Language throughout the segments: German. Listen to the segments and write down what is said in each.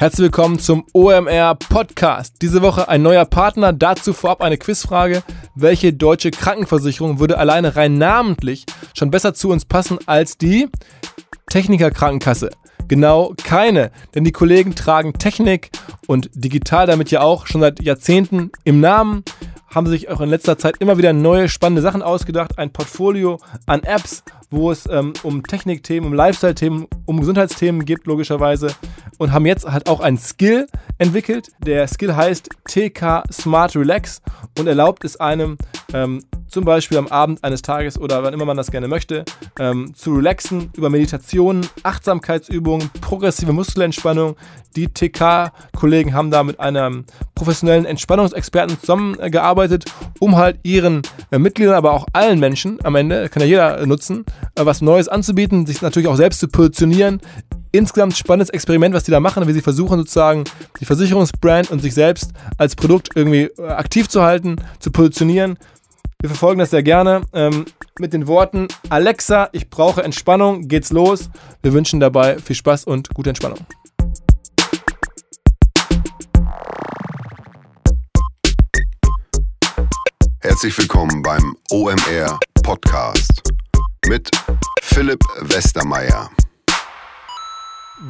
Herzlich willkommen zum OMR Podcast. Diese Woche ein neuer Partner, dazu vorab eine Quizfrage. Welche deutsche Krankenversicherung würde alleine rein namentlich schon besser zu uns passen als die Techniker-Krankenkasse? Genau keine, denn die Kollegen tragen Technik und digital damit ja auch schon seit Jahrzehnten im Namen haben sich auch in letzter Zeit immer wieder neue spannende Sachen ausgedacht. Ein Portfolio an Apps, wo es ähm, um Technikthemen, um Lifestyle-Themen, um Gesundheitsthemen geht, logischerweise. Und haben jetzt halt auch einen Skill entwickelt. Der Skill heißt TK Smart Relax und erlaubt es einem, ähm, zum Beispiel am Abend eines Tages oder wann immer man das gerne möchte, ähm, zu relaxen über Meditationen, Achtsamkeitsübungen, progressive Muskelentspannung. Die TK-Kollegen haben da mit einem professionellen Entspannungsexperten zusammengearbeitet, um halt ihren äh, Mitgliedern, aber auch allen Menschen am Ende, kann ja jeder nutzen, äh, was Neues anzubieten, sich natürlich auch selbst zu positionieren. Insgesamt spannendes Experiment, was die da machen, wie sie versuchen sozusagen die Versicherungsbrand und sich selbst als Produkt irgendwie äh, aktiv zu halten, zu positionieren. Wir verfolgen das sehr gerne ähm, mit den Worten Alexa, ich brauche Entspannung, geht's los. Wir wünschen dabei viel Spaß und gute Entspannung. Herzlich willkommen beim OMR Podcast mit Philipp Westermeier.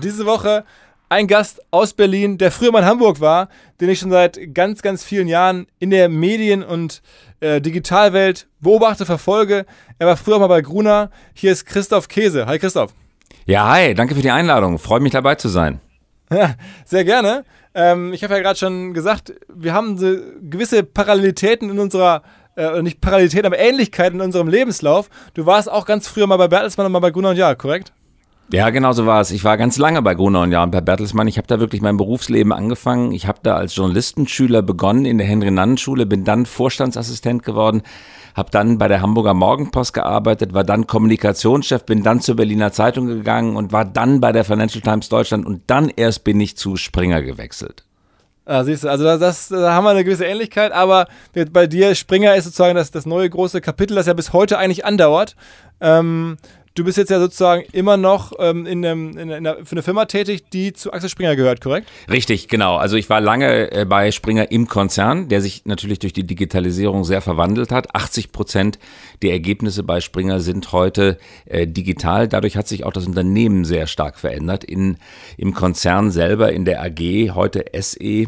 Diese Woche ein Gast aus Berlin, der früher mal in Hamburg war, den ich schon seit ganz, ganz vielen Jahren in der Medien- und äh, Digitalwelt beobachte, verfolge. Er war früher mal bei Gruner. Hier ist Christoph Käse. Hi Christoph. Ja, hi, danke für die Einladung. Freue mich dabei zu sein. Ja, sehr gerne. Ähm, ich habe ja gerade schon gesagt, wir haben so gewisse Parallelitäten in unserer, äh, nicht Parallelitäten, aber Ähnlichkeiten in unserem Lebenslauf. Du warst auch ganz früher mal bei Bertelsmann und mal bei Gunnar und Jahr, korrekt? Ja, genau so war es. Ich war ganz lange bei Gruner und Jahr und bei Bertelsmann. Ich habe da wirklich mein Berufsleben angefangen. Ich habe da als Journalistenschüler begonnen in der Henry-Nannen-Schule, bin dann Vorstandsassistent geworden, habe dann bei der Hamburger Morgenpost gearbeitet, war dann Kommunikationschef, bin dann zur Berliner Zeitung gegangen und war dann bei der Financial Times Deutschland und dann erst bin ich zu Springer gewechselt. Ah, siehst du, also das, das, da haben wir eine gewisse Ähnlichkeit, aber bei dir, Springer ist sozusagen das, das neue große Kapitel, das ja bis heute eigentlich andauert. Ähm, du bist jetzt ja sozusagen immer noch ähm, in einem, in einer, für eine Firma tätig, die zu Axel Springer gehört, korrekt? Richtig, genau. Also ich war lange äh, bei Springer im Konzern, der sich natürlich durch die Digitalisierung sehr verwandelt hat. 80 Prozent der Ergebnisse bei Springer sind heute äh, digital. Dadurch hat sich auch das Unternehmen sehr stark verändert. In, Im Konzern selber, in der AG, heute SE,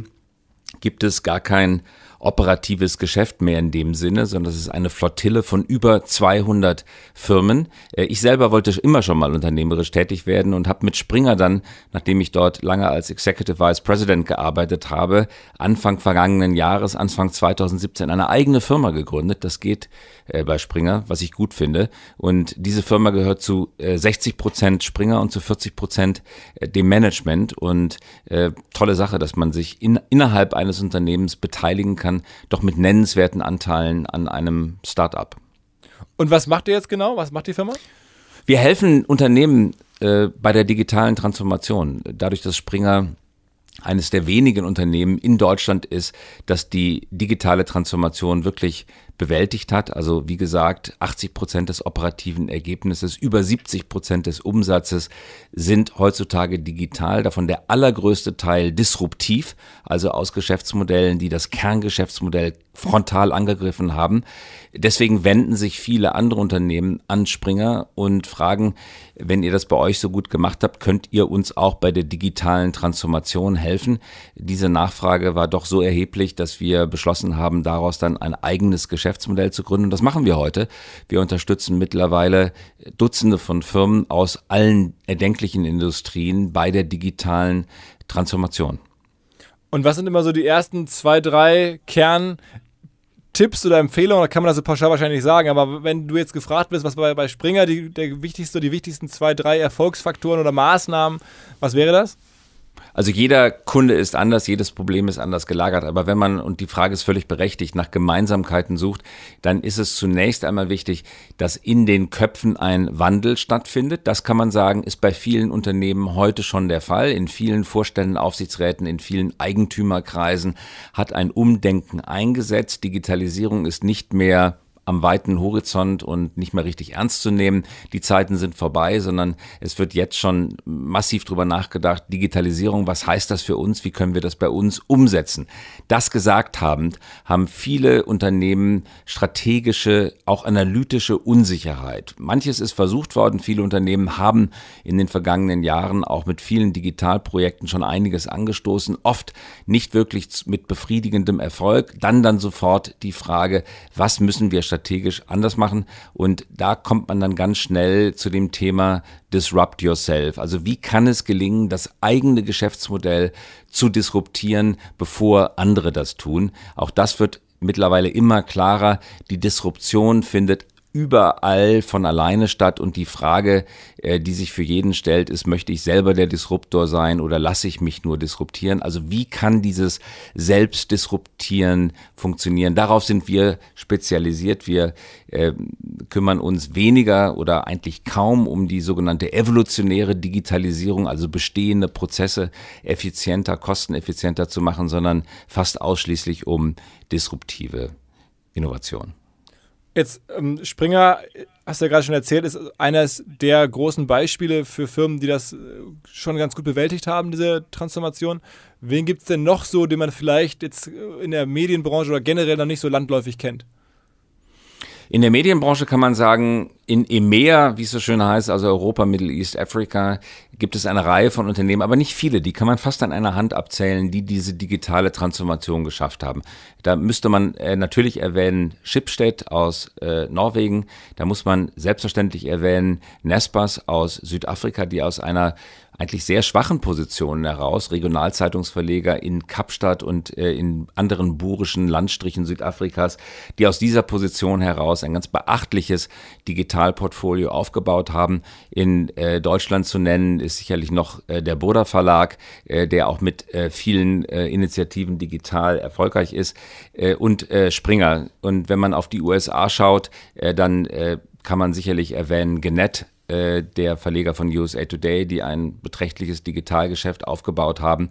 gibt es gar kein operatives Geschäft mehr in dem Sinne, sondern es ist eine Flottille von über 200 Firmen. Äh, ich selber wollte immer schon mal unternehmerisch tätig werden und habe mit Springer dann, nachdem ich dort lange als Executive Vice President gearbeitet habe, Anfang vergangenen Jahres, Anfang 2017 eine eigene Firma gegründet. Das geht äh, bei Springer, was ich gut finde. Und diese Firma gehört zu 60 Prozent Springer und zu 40 Prozent dem Management. Und äh, tolle Sache, dass man sich in, innerhalb eines Unternehmens beteiligen kann kann, doch mit nennenswerten Anteilen an einem Startup. Und was macht ihr jetzt genau? Was macht die Firma? Wir helfen Unternehmen äh, bei der digitalen Transformation. Dadurch, dass Springer eines der wenigen Unternehmen in Deutschland ist, das die digitale Transformation wirklich bewältigt hat. Also wie gesagt, 80 Prozent des operativen Ergebnisses, über 70 Prozent des Umsatzes sind heutzutage digital, davon der allergrößte Teil disruptiv, also aus Geschäftsmodellen, die das Kerngeschäftsmodell frontal angegriffen haben. Deswegen wenden sich viele andere Unternehmen an Springer und fragen, wenn ihr das bei euch so gut gemacht habt, könnt ihr uns auch bei der digitalen Transformation helfen? Diese Nachfrage war doch so erheblich, dass wir beschlossen haben, daraus dann ein eigenes Geschäftsmodell zu gründen. Das machen wir heute. Wir unterstützen mittlerweile Dutzende von Firmen aus allen erdenklichen Industrien bei der digitalen Transformation. Und was sind immer so die ersten zwei, drei Kern Tipps oder Empfehlungen, da kann man das so pauschal wahrscheinlich sagen, aber wenn du jetzt gefragt bist, was bei, bei Springer die, der wichtigste, die wichtigsten zwei, drei Erfolgsfaktoren oder Maßnahmen, was wäre das? Also jeder Kunde ist anders, jedes Problem ist anders gelagert. Aber wenn man, und die Frage ist völlig berechtigt, nach Gemeinsamkeiten sucht, dann ist es zunächst einmal wichtig, dass in den Köpfen ein Wandel stattfindet. Das kann man sagen, ist bei vielen Unternehmen heute schon der Fall. In vielen Vorständen, Aufsichtsräten, in vielen Eigentümerkreisen hat ein Umdenken eingesetzt. Digitalisierung ist nicht mehr am weiten Horizont und nicht mehr richtig ernst zu nehmen. Die Zeiten sind vorbei, sondern es wird jetzt schon massiv drüber nachgedacht. Digitalisierung, was heißt das für uns? Wie können wir das bei uns umsetzen? Das gesagt habend, haben viele Unternehmen strategische, auch analytische Unsicherheit. Manches ist versucht worden. Viele Unternehmen haben in den vergangenen Jahren auch mit vielen Digitalprojekten schon einiges angestoßen, oft nicht wirklich mit befriedigendem Erfolg. Dann dann sofort die Frage, was müssen wir strategisch anders machen. Und da kommt man dann ganz schnell zu dem Thema Disrupt Yourself. Also wie kann es gelingen, das eigene Geschäftsmodell zu disruptieren, bevor andere das tun? Auch das wird mittlerweile immer klarer. Die Disruption findet überall von alleine statt und die Frage, äh, die sich für jeden stellt, ist, möchte ich selber der Disruptor sein oder lasse ich mich nur disruptieren? Also wie kann dieses Selbstdisruptieren funktionieren? Darauf sind wir spezialisiert. Wir äh, kümmern uns weniger oder eigentlich kaum um die sogenannte evolutionäre Digitalisierung, also bestehende Prozesse effizienter, kosteneffizienter zu machen, sondern fast ausschließlich um disruptive Innovation. Jetzt ähm, Springer, hast du ja gerade schon erzählt, ist eines der großen Beispiele für Firmen, die das äh, schon ganz gut bewältigt haben, diese Transformation. Wen gibt es denn noch so, den man vielleicht jetzt äh, in der Medienbranche oder generell noch nicht so landläufig kennt? In der Medienbranche kann man sagen, in EMEA, wie es so schön heißt, also Europa, Middle East, Afrika, gibt es eine Reihe von Unternehmen, aber nicht viele, die kann man fast an einer Hand abzählen, die diese digitale Transformation geschafft haben. Da müsste man äh, natürlich erwähnen Schibsted aus äh, Norwegen, da muss man selbstverständlich erwähnen Nespas aus Südafrika, die aus einer eigentlich sehr schwachen Positionen heraus, Regionalzeitungsverleger in Kapstadt und äh, in anderen burischen Landstrichen Südafrikas, die aus dieser Position heraus ein ganz beachtliches Digitalportfolio aufgebaut haben. In äh, Deutschland zu nennen ist sicherlich noch äh, der Boda Verlag, äh, der auch mit äh, vielen äh, Initiativen digital erfolgreich ist, und Springer. Und wenn man auf die USA schaut, dann kann man sicherlich erwähnen Genet, äh, der Verleger von USA Today, die ein beträchtliches Digitalgeschäft aufgebaut haben.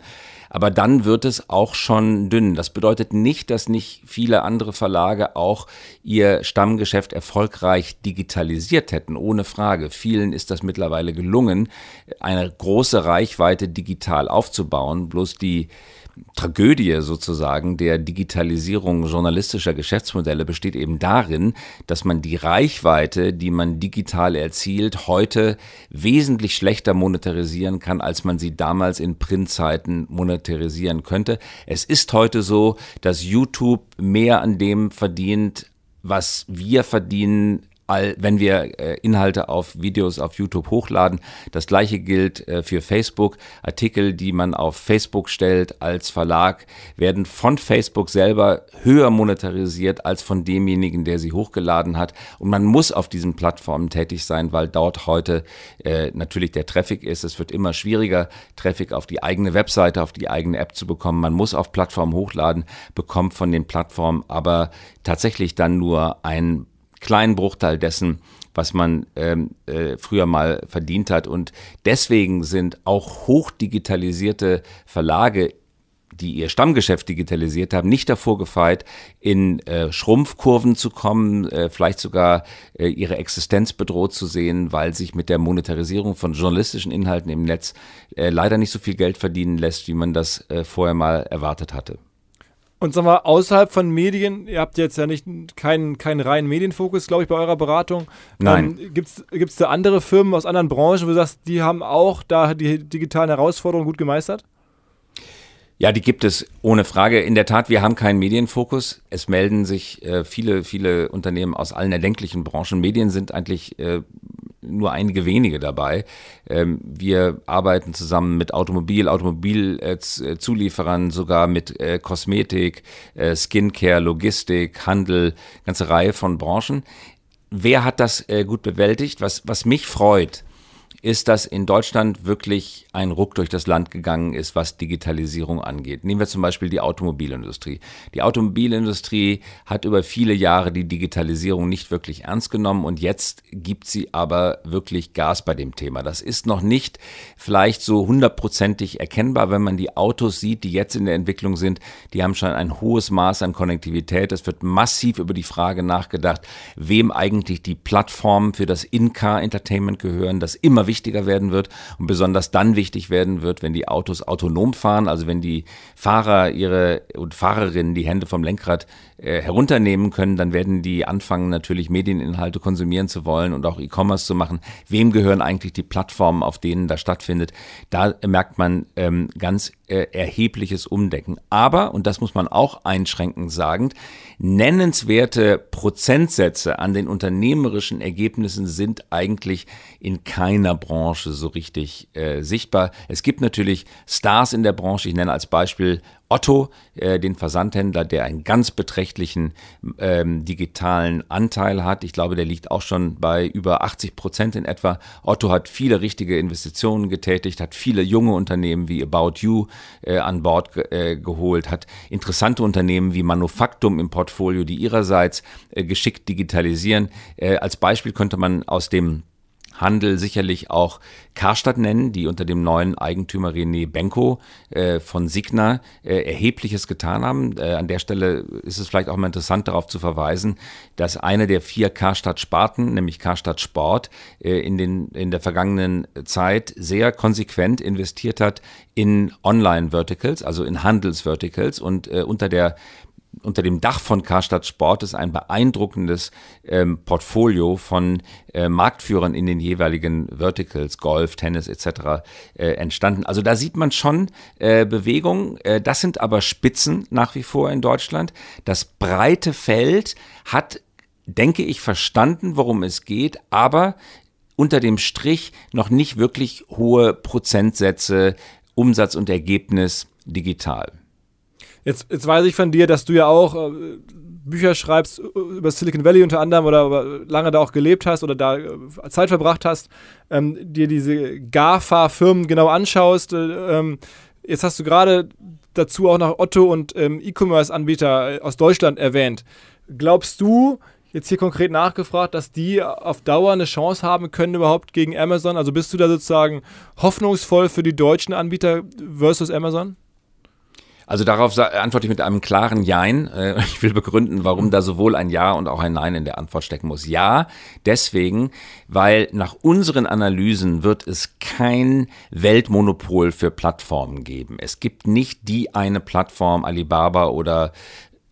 Aber dann wird es auch schon dünn. Das bedeutet nicht, dass nicht viele andere Verlage auch ihr Stammgeschäft erfolgreich digitalisiert hätten, ohne Frage. Vielen ist das mittlerweile gelungen, eine große Reichweite digital aufzubauen. Bloß die Tragödie sozusagen der Digitalisierung journalistischer Geschäftsmodelle besteht eben darin, dass man die Reichweite, die man digital erzielt, heute wesentlich schlechter monetarisieren kann, als man sie damals in Printzeiten monetarisieren könnte. Es ist heute so, dass YouTube mehr an dem verdient, was wir verdienen all, wenn wir äh, Inhalte auf Videos auf YouTube hochladen. Das gleiche gilt äh, für Facebook. Artikel, die man auf Facebook stellt als Verlag, werden von Facebook selber höher monetarisiert als von demjenigen, der sie hochgeladen hat. Und man muss auf diesen Plattformen tätig sein, weil dort heute äh, natürlich der Traffic ist. Es wird immer schwieriger, Traffic auf die eigene Webseite, auf die eigene App zu bekommen. Man muss auf Plattformen hochladen, bekommt von den Plattformen aber tatsächlich dann nur ein kleinen Bruchteil dessen, was man ähm, äh, früher mal verdient hat. Und deswegen sind auch hochdigitalisierte Verlage die ihr Stammgeschäft digitalisiert haben, nicht davor gefeit, in äh, Schrumpfkurven zu kommen, äh, vielleicht sogar äh, ihre Existenz bedroht zu sehen, weil sich mit der Monetarisierung von journalistischen Inhalten im Netz äh, leider nicht so viel Geld verdienen lässt, wie man das äh, vorher mal erwartet hatte. Und sagen wir, außerhalb von Medien, ihr habt jetzt ja nicht keinen, keinen reinen Medienfokus, glaube ich, bei eurer Beratung. Nein. Ähm, Gibt es da andere Firmen aus anderen Branchen, wo du sagst, die haben auch da die digitalen Herausforderungen gut gemeistert? Ja, die gibt es ohne Frage. In der Tat, wir haben keinen Medienfokus. Es melden sich äh, viele, viele Unternehmen aus allen erdenklichen Branchen. Medien sind eigentlich äh, nur einige wenige dabei. Ähm, wir arbeiten zusammen mit Automobil, Automobilzulieferern, äh, sogar mit äh, Kosmetik, äh, Skincare, Logistik, Handel, ganze Reihe von Branchen. Wer hat das gut bewältigt? Was, was mich freut, ist, dass in Deutschland wirklich ein Ruck durch das Land gegangen ist, was Digitalisierung angeht. Nehmen wir zum Beispiel die Automobilindustrie. Die Automobilindustrie hat über viele Jahre die Digitalisierung nicht wirklich ernst genommen und jetzt gibt sie aber wirklich Gas bei dem Thema. Das ist noch nicht vielleicht so hundertprozentig erkennbar, wenn man die Autos sieht, die jetzt in der Entwicklung sind. Die haben schon ein hohes Maß an Konnektivität. Es wird massiv über die Frage nachgedacht, wem eigentlich die Plattformen für das In-Car-Entertainment gehören, das immer wichtiger werden wird und besonders dann wichtig werden wird, wenn die Autos autonom fahren, also wenn die Fahrer ihre und Fahrerinnen die Hände vom Lenkrad äh, herunternehmen können, dann werden die anfangen natürlich Medieninhalte konsumieren zu wollen und auch E-Commerce zu machen. Wem gehören eigentlich die Plattformen, auf denen das stattfindet? Da merkt man ähm, ganz äh, erhebliches Umdenken. Aber, und das muss man auch einschränkend sagen, nennenswerte Prozentsätze an den unternehmerischen Ergebnissen sind eigentlich in keiner Branche so richtig äh, sichtbar. Es gibt natürlich Stars in der Branche. Ich nenne als Beispiel Otto, äh, den Versandhändler, der einen ganz beträchtlichen ähm, digitalen Anteil hat. Ich glaube, der liegt auch schon bei über 80 Prozent in etwa. Otto hat viele richtige Investitionen getätigt, hat viele junge Unternehmen wie About You äh, an Bord äh, geholt, hat interessante Unternehmen wie Manufaktum im Portfolio, die ihrerseits äh, geschickt digitalisieren. Äh, als Beispiel könnte man aus dem Handel sicherlich auch Karstadt nennen, die unter dem neuen Eigentümer René Benko äh, von Signa äh, erhebliches getan haben. Äh, an der Stelle ist es vielleicht auch mal interessant darauf zu verweisen, dass eine der vier Karstadt-Sparten, nämlich Karstadt Sport, äh, in, den, in der vergangenen Zeit sehr konsequent investiert hat in Online-Verticals, also in Handels-Verticals und äh, unter der unter dem Dach von Karstadt Sport ist ein beeindruckendes ähm, Portfolio von äh, Marktführern in den jeweiligen Verticals, Golf, Tennis etc. Äh, entstanden. Also da sieht man schon äh, Bewegung. Äh, das sind aber Spitzen nach wie vor in Deutschland. Das breite Feld hat, denke ich, verstanden, worum es geht, aber unter dem Strich noch nicht wirklich hohe Prozentsätze Umsatz und Ergebnis digital. Jetzt, jetzt weiß ich von dir, dass du ja auch äh, Bücher schreibst äh, über Silicon Valley unter anderem oder lange da auch gelebt hast oder da äh, Zeit verbracht hast, ähm, dir diese GAFA-Firmen genau anschaust. Äh, ähm, jetzt hast du gerade dazu auch noch Otto und ähm, E-Commerce-Anbieter äh, aus Deutschland erwähnt. Glaubst du, jetzt hier konkret nachgefragt, dass die auf Dauer eine Chance haben können überhaupt gegen Amazon? Also bist du da sozusagen hoffnungsvoll für die deutschen Anbieter versus Amazon? Also darauf antworte ich mit einem klaren Jein. Äh, ich will begründen, warum da sowohl ein Ja und auch ein Nein in der Antwort stecken muss. Ja, deswegen, weil nach unseren Analysen wird es kein Weltmonopol für Plattformen geben. Es gibt nicht die eine Plattform, Alibaba oder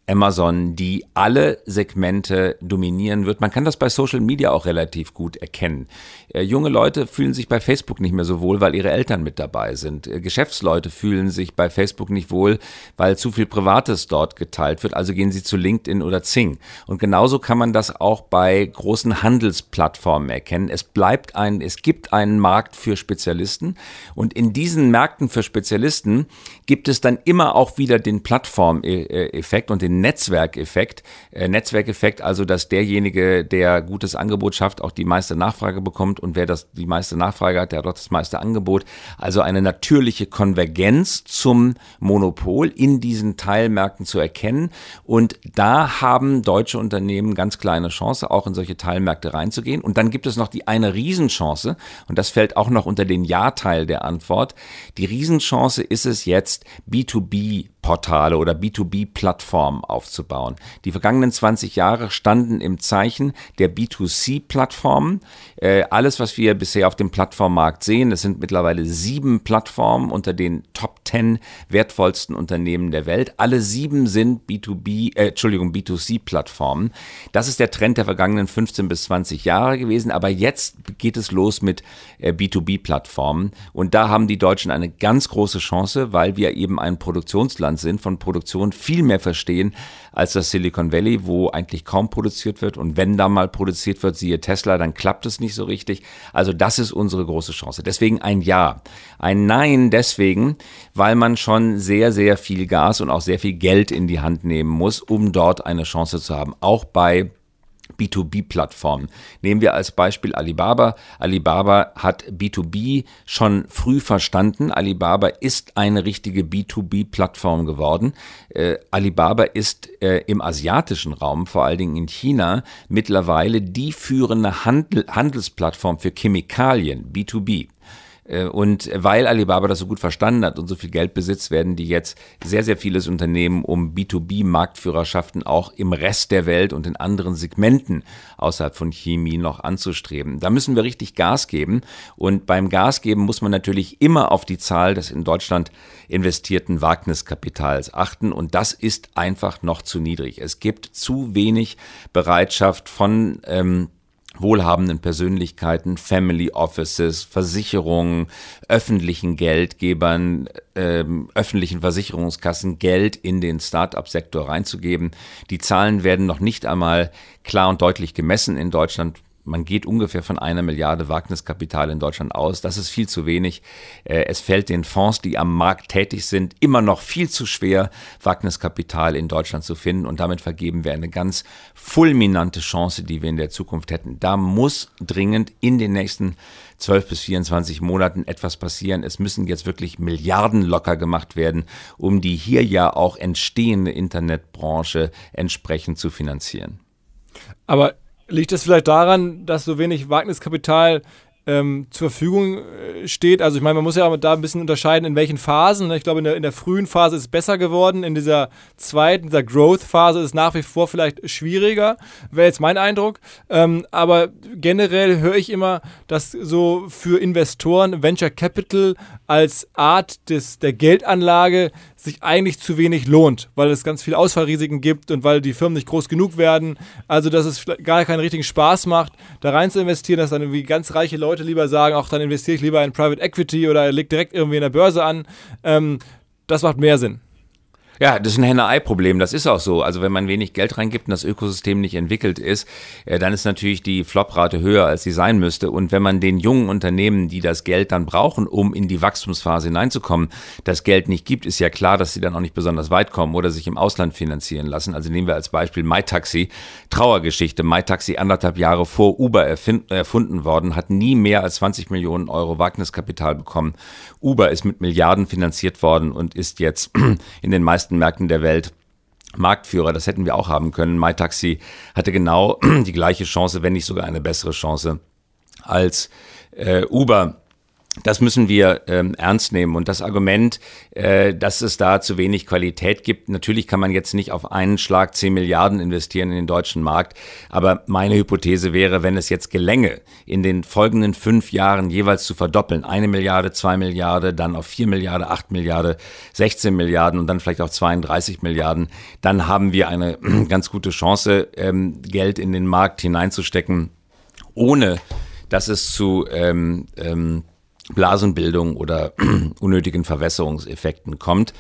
Amazon, die alle Segmente dominieren wird. Man kann das bei Social Media auch relativ gut erkennen. Äh, junge Leute fühlen sich bei Facebook nicht mehr so wohl, weil ihre Eltern mit dabei sind. Äh, Geschäftsleute fühlen sich bei Facebook nicht wohl, weil zu viel Privates dort geteilt wird. Also gehen sie zu LinkedIn oder Zing. Und genauso kann man das auch bei großen Handelsplattformen erkennen. Es bleibt ein, es gibt einen Markt für Spezialisten. Und in diesen Märkten für Spezialisten gibt es dann immer auch wieder den Plattformeffekt und den Netzwerkeffekt. Äh, Netzwerkeffekt, also dass derjenige, der gutes Angebot schafft, auch die meiste Nachfrage bekommt und wer das die meiste Nachfrage hat, der hat auch das meiste Angebot. Also eine natürliche Konvergenz zum Monopol in diesen Teilmärkten zu erkennen. Und da haben deutsche Unternehmen ganz kleine Chance, auch in solche Teilmärkte reinzugehen. Und dann gibt es noch die eine Riesenchance, und das fällt auch noch unter den Ja-Teil der Antwort. Die Riesenchance ist es jetzt, B2B Portale oder B2B-Plattformen aufzubauen. Die vergangenen 20 Jahre standen im Zeichen der B2C-Plattformen. Äh, alles, was wir bisher auf dem Plattformmarkt sehen, es sind mittlerweile sieben Plattformen unter den Top 10 wertvollsten Unternehmen der Welt. Alle sieben sind B2B, äh, Entschuldigung, B2C-Plattformen. Das ist der Trend der vergangenen 15 bis 20 Jahre gewesen, aber jetzt geht es los mit äh, B2B-Plattformen und da haben die Deutschen eine ganz große Chance, weil wir eben ein Produktionsland sind, von Produktion viel mehr verstehen als das Silicon Valley, wo eigentlich kaum produziert wird. Und wenn da mal produziert wird, siehe Tesla, dann klappt es nicht so richtig. Also das ist unsere große Chance. Deswegen ein Ja. Ein Nein deswegen, weil man schon sehr, sehr viel Gas und auch sehr viel Geld in die Hand nehmen muss, um dort eine Chance zu haben. Auch bei B2B-Plattformen. Nehmen wir als Beispiel Alibaba. Alibaba hat B2B schon früh verstanden. Alibaba ist eine richtige B2B-Plattform geworden. Äh, Alibaba ist äh, im asiatischen Raum, vor allen Dingen in China, mittlerweile die führende Handel Handelsplattform für Chemikalien, B2B. Äh, und weil Alibaba das so gut verstanden hat und so viel Geld besitzt, werden die jetzt sehr, sehr vieles Unternehmen, um B2B-Marktführerschaften auch im Rest der Welt und in anderen Segmenten außerhalb von Chemie noch anzustreben. Da müssen wir richtig Gas geben. Und beim Gas geben muss man natürlich immer auf die Zahl des in Deutschland investierten Wagniskapitals achten. Und das ist einfach noch zu niedrig. Es gibt zu wenig Bereitschaft von ähm, wohlhabenden Persönlichkeiten, Family Offices, Versicherungen, öffentlichen Geldgebern, äh, öffentlichen Versicherungskassen Geld in den Start-up-Sektor reinzugeben. Die Zahlen werden noch nicht einmal klar und deutlich gemessen in Deutschland man geht ungefähr von einer Milliarde Wagniskapital in Deutschland aus. Das ist viel zu wenig. Äh, es fällt den Fonds, die am Markt tätig sind, immer noch viel zu schwer, Wagniskapital in Deutschland zu finden. Und damit vergeben wir eine ganz fulminante Chance, die wir in der Zukunft hätten. Da muss dringend in den nächsten 12 bis 24 Monaten etwas passieren. Es müssen jetzt wirklich Milliarden locker gemacht werden, um die hier ja auch entstehende Internetbranche entsprechend zu finanzieren. Aber Liegt das vielleicht daran, dass so wenig Wagniskapital ähm, zur Verfügung äh, steht. Also ich meine, man muss ja da ein bisschen unterscheiden, in welchen Phasen. Ne? Ich glaube, in der, in der frühen Phase ist es besser geworden. In dieser zweiten, dieser Growth-Phase ist es nach wie vor vielleicht schwieriger. Wäre jetzt mein Eindruck. Ähm, aber generell höre ich immer, dass so für Investoren Venture Capital als Art des, der Geldanlage sich eigentlich zu wenig lohnt, weil es ganz viele Ausfallrisiken gibt und weil die Firmen nicht groß genug werden. Also, dass es gar keinen richtigen Spaß macht, da rein zu investieren, dass dann irgendwie ganz reiche Leute lieber sagen, auch dann investiere ich lieber in Private Equity oder leg direkt irgendwie in der Börse an. Ähm, das macht mehr Sinn. Ja, das ist ein Henne-Ei-Problem. Das ist auch so. Also wenn man wenig Geld reingibt und das Ökosystem nicht entwickelt ist, äh, dann ist natürlich die Floprate höher, als sie sein müsste. Und wenn man den jungen Unternehmen, die das Geld dann brauchen, um in die Wachstumsphase hineinzukommen, das Geld nicht gibt, ist ja klar, dass sie dann auch nicht besonders weit kommen oder sich im Ausland finanzieren lassen. Also nehmen wir als Beispiel MyTaxi. Trauergeschichte. MyTaxi anderthalb Jahre vor Uber erfunden worden, hat nie mehr als 20 Millionen Euro Wagniskapital bekommen. Uber ist mit Milliarden finanziert worden und ist jetzt in den meisten Märkten der Welt Marktführer, das hätten wir auch haben können. MyTaxi hatte genau die gleiche Chance, wenn nicht sogar eine bessere Chance als äh, Uber das müssen wir ähm, ernst nehmen. Und das Argument, äh, dass es da zu wenig Qualität gibt, natürlich kann man jetzt nicht auf einen Schlag 10 Milliarden investieren in den deutschen Markt. Aber meine Hypothese wäre, wenn es jetzt gelänge, in den folgenden fünf Jahren jeweils zu verdoppeln, eine Milliarde, zwei Milliarden, dann auf vier Milliarden, acht Milliarden, 16 Milliarden und dann vielleicht auch 32 Milliarden, dann haben wir eine ganz gute Chance, ähm, Geld in den Markt hineinzustecken, ohne dass es zu ähm, ähm, Blasenbildung oder unnötigen Verwässerungseffekten kommt.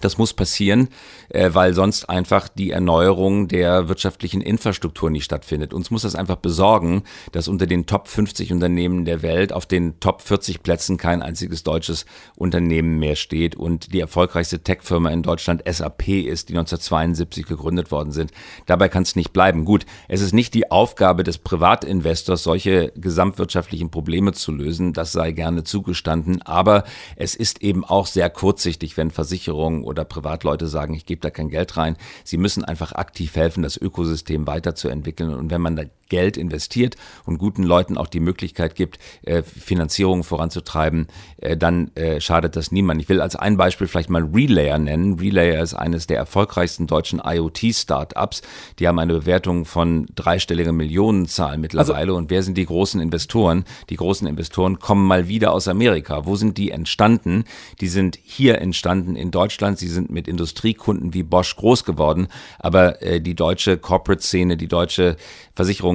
Das muss passieren, äh, weil sonst einfach die Erneuerung der wirtschaftlichen Infrastruktur nicht stattfindet. Uns muss das einfach besorgen, dass unter den Top 50 Unternehmen der Welt auf den Top 40 Plätzen kein einziges deutsches Unternehmen mehr steht und die erfolgreichste Tech-Firma in Deutschland SAP ist, die 1972 gegründet worden sind. Dabei kann es nicht bleiben. Gut, es ist nicht die Aufgabe des Privatinvestors, solche gesamtwirtschaftlichen Probleme zu lösen. Das sei gerne zugestanden. Aber es ist eben auch sehr kurzsichtig, wenn Versicherungen oder Privatleute sagen, ich gebe da kein Geld rein. Sie müssen einfach aktiv helfen, das Ökosystem weiterzuentwickeln. Und wenn man Geld investiert und guten Leuten auch die Möglichkeit gibt, äh, Finanzierungen voranzutreiben, äh, dann äh, schadet das niemand. Ich will als ein Beispiel vielleicht mal Relayer nennen. Relayer ist eines der erfolgreichsten deutschen IoT-Startups. Die haben eine Bewertung von dreistelliger Millionenzahl mittlerweile. Also, und wer sind die großen Investoren? Die großen Investoren kommen mal wieder aus Amerika. Wo sind die entstanden? Die sind hier entstanden in Deutschland. Sie sind mit Industriekunden wie Bosch groß geworden. Aber äh, die deutsche Corporate-Szene, die deutsche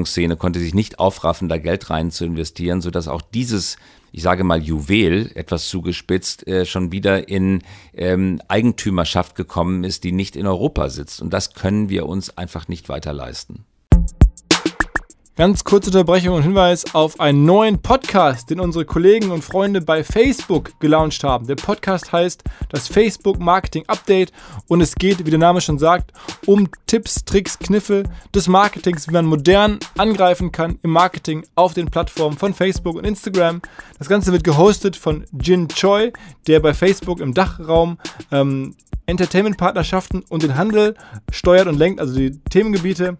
Versicherungsszene konnte sich nicht aufraffen, da Geld rein zu investieren, sodass auch dieses ich sage mal Juwel, etwas zugespitzt, äh, schon wieder in ähm, Eigentümerschaft gekommen ist, die nicht in Europa sitzt. Und das können wir uns einfach nicht weiter leisten. Ganz kurze Unterbrechung und Hinweis auf einen neuen Podcast, den unsere Kollegen und Freunde bei Facebook gelauncht haben. Der Podcast heißt das Facebook Marketing Update und es geht, wie der Name schon sagt, um Tipps, Tricks, Kniffe des Marketings, wie man modern angreifen kann im Marketing auf den Plattformen von Facebook und Instagram. Das Ganze wird gehostet von Jin Choi, der bei Facebook im Dachraum ähm, Entertainment-Partnerschaften und den Handel steuert und lenkt, also die Themengebiete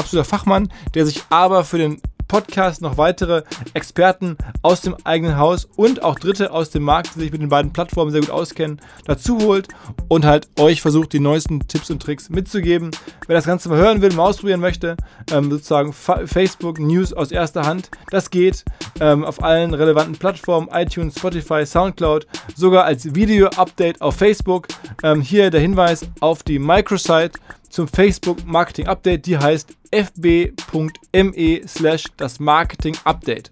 absoluter Fachmann, der sich aber für den Podcast noch weitere Experten aus dem eigenen Haus und auch Dritte aus dem Markt, die sich mit den beiden Plattformen sehr gut auskennen, dazu holt und halt euch versucht, die neuesten Tipps und Tricks mitzugeben. Wer das Ganze mal hören will, mal ausprobieren möchte, ähm, sozusagen Fa Facebook News aus erster Hand, das geht ähm, auf allen relevanten Plattformen, iTunes, Spotify, Soundcloud, sogar als Video-Update auf Facebook. Ähm, hier der Hinweis auf die Microsite zum Facebook Marketing Update, die heißt fb.me slash das Marketing Update.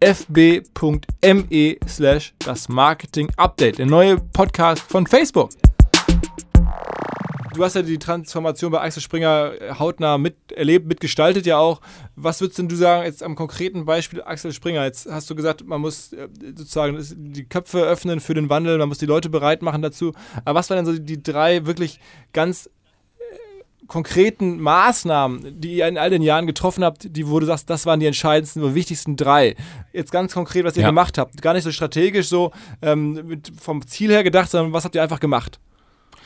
fb.me slash das Marketing Update. Der neue Podcast von Facebook. Du hast ja die Transformation bei Axel Springer hautnah miterlebt, mitgestaltet ja auch. Was würdest denn du sagen, jetzt am konkreten Beispiel Axel Springer? Jetzt hast du gesagt, man muss äh, sozusagen die Köpfe öffnen für den Wandel, man muss die Leute bereit machen dazu. Aber was waren denn so die drei wirklich ganz konkreten Maßnahmen, die ihr in all den Jahren getroffen habt, die wo du sagst, das waren die entscheidendsten und wichtigsten drei. Jetzt ganz konkret, was ihr ja. gemacht habt. Gar nicht so strategisch so ähm, vom Ziel her gedacht, sondern was habt ihr einfach gemacht?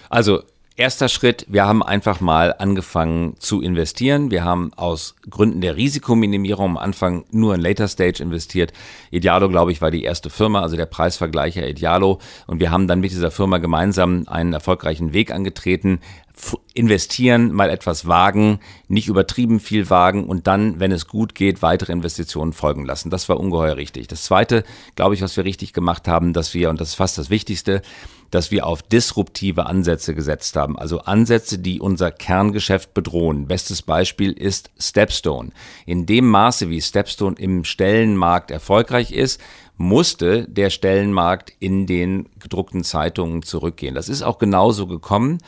Also Erster Schritt, wir haben einfach mal angefangen zu investieren. Wir haben aus Gründen der Risikominimierung am Anfang nur in Later Stage investiert. Idealo, glaube ich, war die erste Firma, also der Preisvergleicher Idealo. Und wir haben dann mit dieser Firma gemeinsam einen erfolgreichen Weg angetreten, investieren, mal etwas wagen, nicht übertrieben viel wagen und dann, wenn es gut geht, weitere Investitionen folgen lassen. Das war ungeheuer richtig. Das Zweite, glaube ich, was wir richtig gemacht haben, dass wir, und das ist fast das Wichtigste, dass wir auf disruptive Ansätze gesetzt haben. Also Ansätze, die unser Kerngeschäft bedrohen. Bestes Beispiel ist Stepstone. In dem Maße, wie Stepstone im Stellenmarkt erfolgreich ist, musste der Stellenmarkt in den gedruckten Zeitungen zurückgehen. Das ist auch genauso gekommen.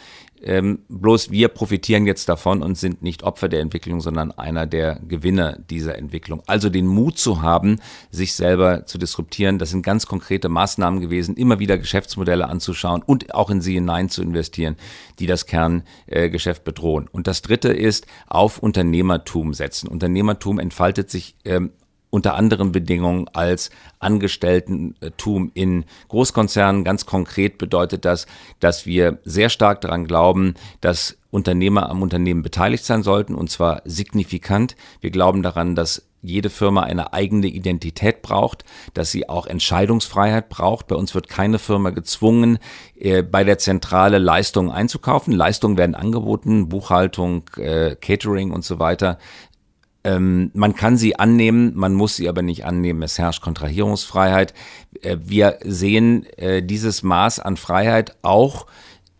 Ähm, bloß wir profitieren jetzt davon und sind nicht Opfer der Entwicklung, sondern einer der Gewinner dieser Entwicklung. Also den Mut zu haben, sich selber zu disruptieren, das sind ganz konkrete Maßnahmen gewesen, immer wieder Geschäftsmodelle anzuschauen und auch in sie hinein zu investieren, die das Kerngeschäft äh, bedrohen. Und das Dritte ist auf Unternehmertum setzen. Unternehmertum entfaltet sich ähm, unter anderen Bedingungen als Angestelltentum in Großkonzernen. Ganz konkret bedeutet das, dass wir sehr stark daran glauben, dass Unternehmer am Unternehmen beteiligt sein sollten, und zwar signifikant. Wir glauben daran, dass jede Firma eine eigene Identität braucht, dass sie auch Entscheidungsfreiheit braucht. Bei uns wird keine Firma gezwungen, äh, bei der Zentrale Leistungen einzukaufen. Leistungen werden angeboten, Buchhaltung, äh, Catering und so weiter ähm, man kann sie annehmen, man muss sie aber nicht annehmen. Es herrscht Kontrahierungsfreiheit. Äh, wir sehen äh, dieses Maß an Freiheit auch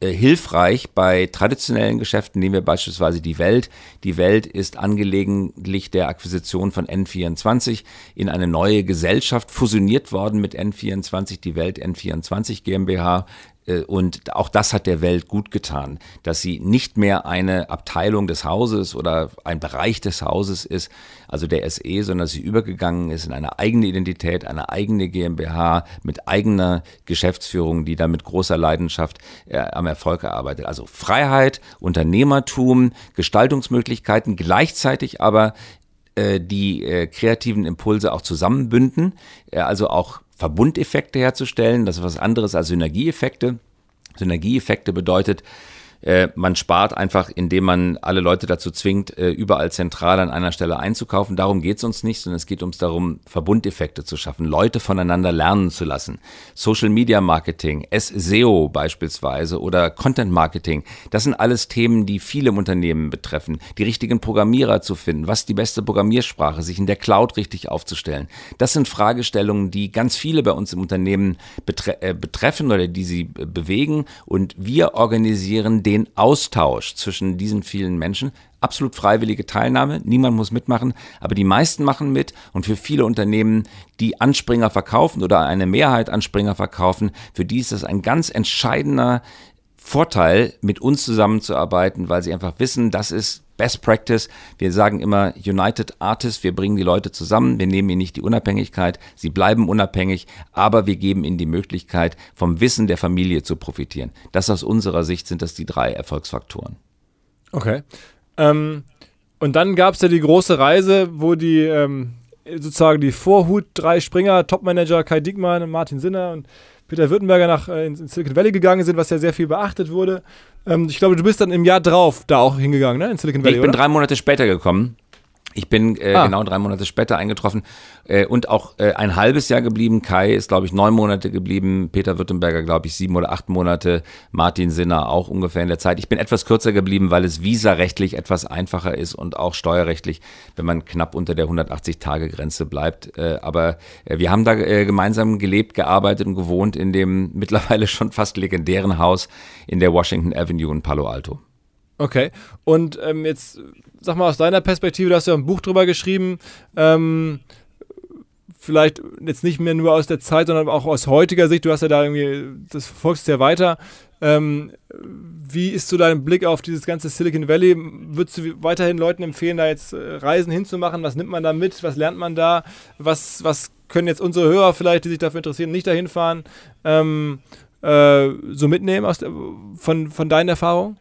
äh, hilfreich bei traditionellen Geschäften. Nehmen wir beispielsweise die Welt. Die Welt ist angelegentlich der Akquisition von N24 in eine neue Gesellschaft fusioniert worden mit N24, die Welt N24 GmbH. Äh, und auch das hat der Welt gut getan, dass sie nicht mehr eine Abteilung des Hauses oder ein Bereich des Hauses ist, also der SE, sondern sie übergegangen ist in eine eigene Identität, eine eigene GmbH mit eigener Geschäftsführung, die da mit großer Leidenschaft äh, am Erfolg erarbeitet. Also Freiheit, Unternehmertum, Gestaltungsmöglichkeiten, gleichzeitig aber äh, die kreativen Impulse auch zusammenbünden, also auch Verbundeffekte herzustellen. Das ist was anderes als Synergieeffekte. Synergieeffekte bedeutet, äh, man spart einfach, indem man alle Leute dazu zwingt, äh, überall zentral an einer Stelle einzukaufen. Darum geht es uns nicht, sondern es geht uns darum, Verbundeffekte zu schaffen, Leute voneinander lernen zu lassen. Social Media Marketing, SEO beispielsweise oder Content Marketing, das sind alles Themen, die viele Unternehmen betreffen. Die richtigen Programmierer zu finden, was die beste Programmiersprache, sich in der Cloud richtig aufzustellen. Das sind Fragestellungen, die ganz viele bei uns im Unternehmen betre äh, betreffen oder die sie bewegen und wir organisieren den Austausch zwischen diesen vielen Menschen. Absolut freiwillige Teilnahme, niemand muss mitmachen, aber die meisten machen mit und für viele Unternehmen, die Anspringer verkaufen oder eine Mehrheit Anspringer verkaufen, für die ist das ein ganz entscheidender Vorteil, mit uns zusammenzuarbeiten, weil sie einfach wissen, das ist Best Practice. Wir sagen immer United Artists, wir bringen die Leute zusammen, wir nehmen ihnen nicht die Unabhängigkeit, sie bleiben unabhängig, aber wir geben ihnen die Möglichkeit, vom Wissen der Familie zu profitieren. Das aus unserer Sicht sind das die drei Erfolgsfaktoren. Okay. Ähm, und dann gab es ja die große Reise, wo die ähm, sozusagen die Vorhut drei Springer, Topmanager Kai Diekmann, Martin Sinner und Peter Württemberger nach äh, ins, Silicon Valley gegangen sind, was ja sehr viel beachtet wurde. Ähm, ich glaube, du bist dann im Jahr drauf da auch hingegangen, ne? In Silicon Valley. Ich bin oder? drei Monate später gekommen. Ich bin äh, Ah. genau drei Monate später eingetroffen äh, und auch äh, ein halbes Jahr geblieben. Kai ist, glaube ich, neun Monate geblieben. Peter Württemberger, glaube ich, sieben oder acht Monate. Martin Sinner auch ungefähr in der Zeit. Ich bin etwas kürzer geblieben, weil es visarechtlich etwas einfacher ist und auch steuerrechtlich, wenn man knapp unter der 180-Tage-Grenze bleibt. Äh, aber äh, wir haben da äh, gemeinsam gelebt, gearbeitet und gewohnt in dem mittlerweile schon fast legendären Haus in der Washington Avenue in Palo Alto. Okay. Und ähm, jetzt sag mal aus deiner Perspektive, du hast ja ein Buch drüber geschrieben. Ähm, vielleicht jetzt nicht mehr nur aus der Zeit, sondern auch aus heutiger Sicht. Du hast ja da irgendwie, das verfolgst ja weiter. Ähm, wie ist so dein Blick auf dieses ganze Silicon Valley? Würdest du weiterhin Leuten empfehlen, da jetzt äh, Reisen hinzumachen? Was nimmt man da mit? Was lernt man da? Was, was können jetzt unsere Hörer vielleicht, die sich dafür interessieren, nicht dahin fahren, ähm, äh, so mitnehmen aus der, von, von deinen Erfahrungen?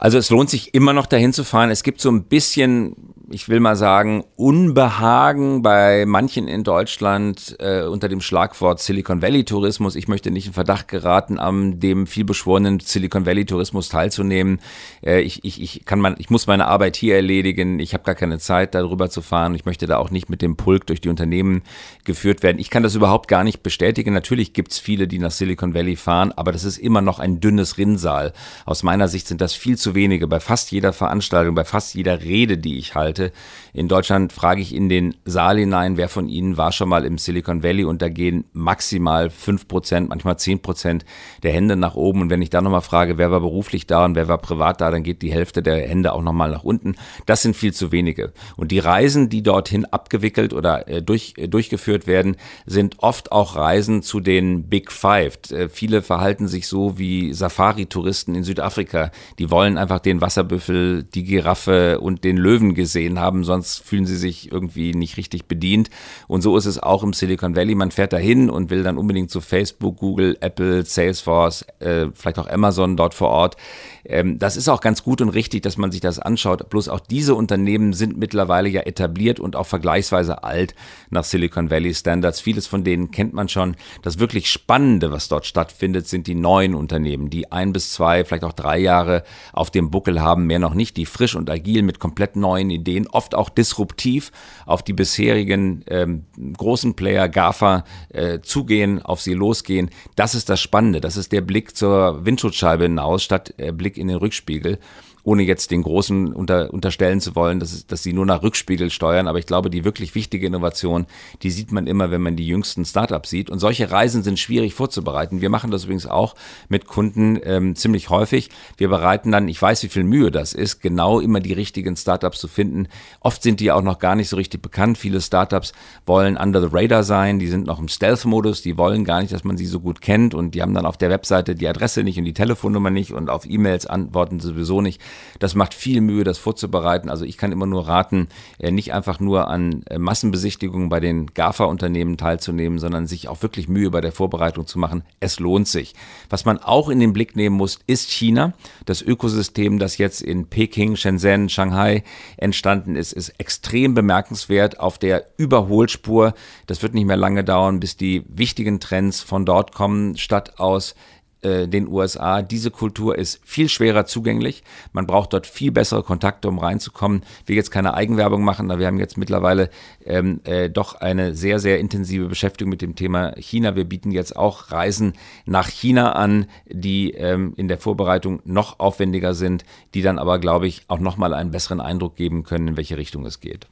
Also es lohnt sich immer noch dahin zu fahren. Es gibt so ein bisschen, ich will mal sagen, Unbehagen bei manchen in Deutschland äh, unter dem Schlagwort Silicon Valley Tourismus. Ich möchte nicht in Verdacht geraten, am dem vielbeschworenen Silicon Valley Tourismus teilzunehmen. Äh, ich, ich, ich kann man, ich muss meine Arbeit hier erledigen. Ich habe gar keine Zeit, darüber zu fahren. Ich möchte da auch nicht mit dem Pulk durch die Unternehmen geführt werden. Ich kann das überhaupt gar nicht bestätigen. Natürlich gibt's viele, die nach Silicon Valley fahren, aber das ist immer noch ein dünnes Rinnsal. Aus meiner Sicht sind das viel zu wenige. Bei fast jeder Veranstaltung, bei fast jeder Rede, die ich halte hatte, in Deutschland frage ich in den Saal hinein, wer von Ihnen war schon mal im Silicon Valley und da gehen maximal fünf Prozent, manchmal zehn Prozent der Hände nach oben. Und wenn ich dann nochmal frage, wer war beruflich da und wer war privat da, dann geht die Hälfte der Hände auch nochmal nach unten. Das sind viel zu wenige. Und die Reisen, die dorthin abgewickelt oder äh, durch, äh, durchgeführt werden, sind oft auch Reisen zu den Big Five. Äh, viele verhalten sich so wie Safari-Touristen in Südafrika. Die wollen einfach den Wasserbüffel, die Giraffe und den Löwen gesehen haben, sonst fühlen sie sich irgendwie nicht richtig bedient. Und so ist es auch im Silicon Valley. Man fährt dahin und will dann unbedingt zu Facebook, Google, Apple, Salesforce, äh, vielleicht auch Amazon dort vor Ort. Ähm, das ist auch ganz gut und richtig, dass man sich das anschaut. Bloß auch diese Unternehmen sind mittlerweile ja etabliert und auch vergleichsweise alt nach Silicon Valley Standards. Vieles von denen kennt man schon. Das wirklich Spannende, was dort stattfindet, sind die neuen Unternehmen, die ein bis zwei, vielleicht auch drei Jahre auf dem Buckel haben, mehr noch nicht, die frisch und agil mit komplett neuen Ideen, oft auch disruptiv auf die bisherigen ähm, großen Player, GAFA, äh, zugehen, auf sie losgehen. Das ist das Spannende. Das ist der Blick zur Windschutzscheibe hinaus, statt äh, Blick in den Rückspiegel ohne jetzt den Großen unter, unterstellen zu wollen, dass, dass sie nur nach Rückspiegel steuern. Aber ich glaube, die wirklich wichtige Innovation, die sieht man immer, wenn man die jüngsten Startups sieht. Und solche Reisen sind schwierig vorzubereiten. Wir machen das übrigens auch mit Kunden ähm, ziemlich häufig. Wir bereiten dann, ich weiß, wie viel Mühe das ist, genau immer die richtigen Startups zu finden. Oft sind die auch noch gar nicht so richtig bekannt. Viele Startups wollen under the radar sein. Die sind noch im Stealth-Modus. Die wollen gar nicht, dass man sie so gut kennt. Und die haben dann auf der Webseite die Adresse nicht und die Telefonnummer nicht und auf E-Mails antworten sowieso nicht. Das macht viel Mühe, das vorzubereiten. Also ich kann immer nur raten, äh, nicht einfach nur an äh, Massenbesichtigungen bei den GAFA-Unternehmen teilzunehmen, sondern sich auch wirklich Mühe bei der Vorbereitung zu machen. Es lohnt sich. Was man auch in den Blick nehmen muss, ist China. Das Ökosystem, das jetzt in Peking, Shenzhen, Shanghai entstanden ist, ist extrem bemerkenswert auf der Überholspur. Das wird nicht mehr lange dauern, bis die wichtigen Trends von dort kommen, statt aus äh, den USA. Diese Kultur ist viel schwerer zugänglich. Man braucht dort viel bessere Kontakte, um reinzukommen. Ich will jetzt keine Eigenwerbung machen, aber wir haben jetzt mittlerweile ähm, äh, doch eine sehr, sehr intensive Beschäftigung mit dem Thema China. Wir bieten jetzt auch Reisen nach China an, die ähm, in der Vorbereitung noch aufwendiger sind, die dann aber, glaube ich, auch nochmal einen besseren Eindruck geben können, in welche Richtung es geht.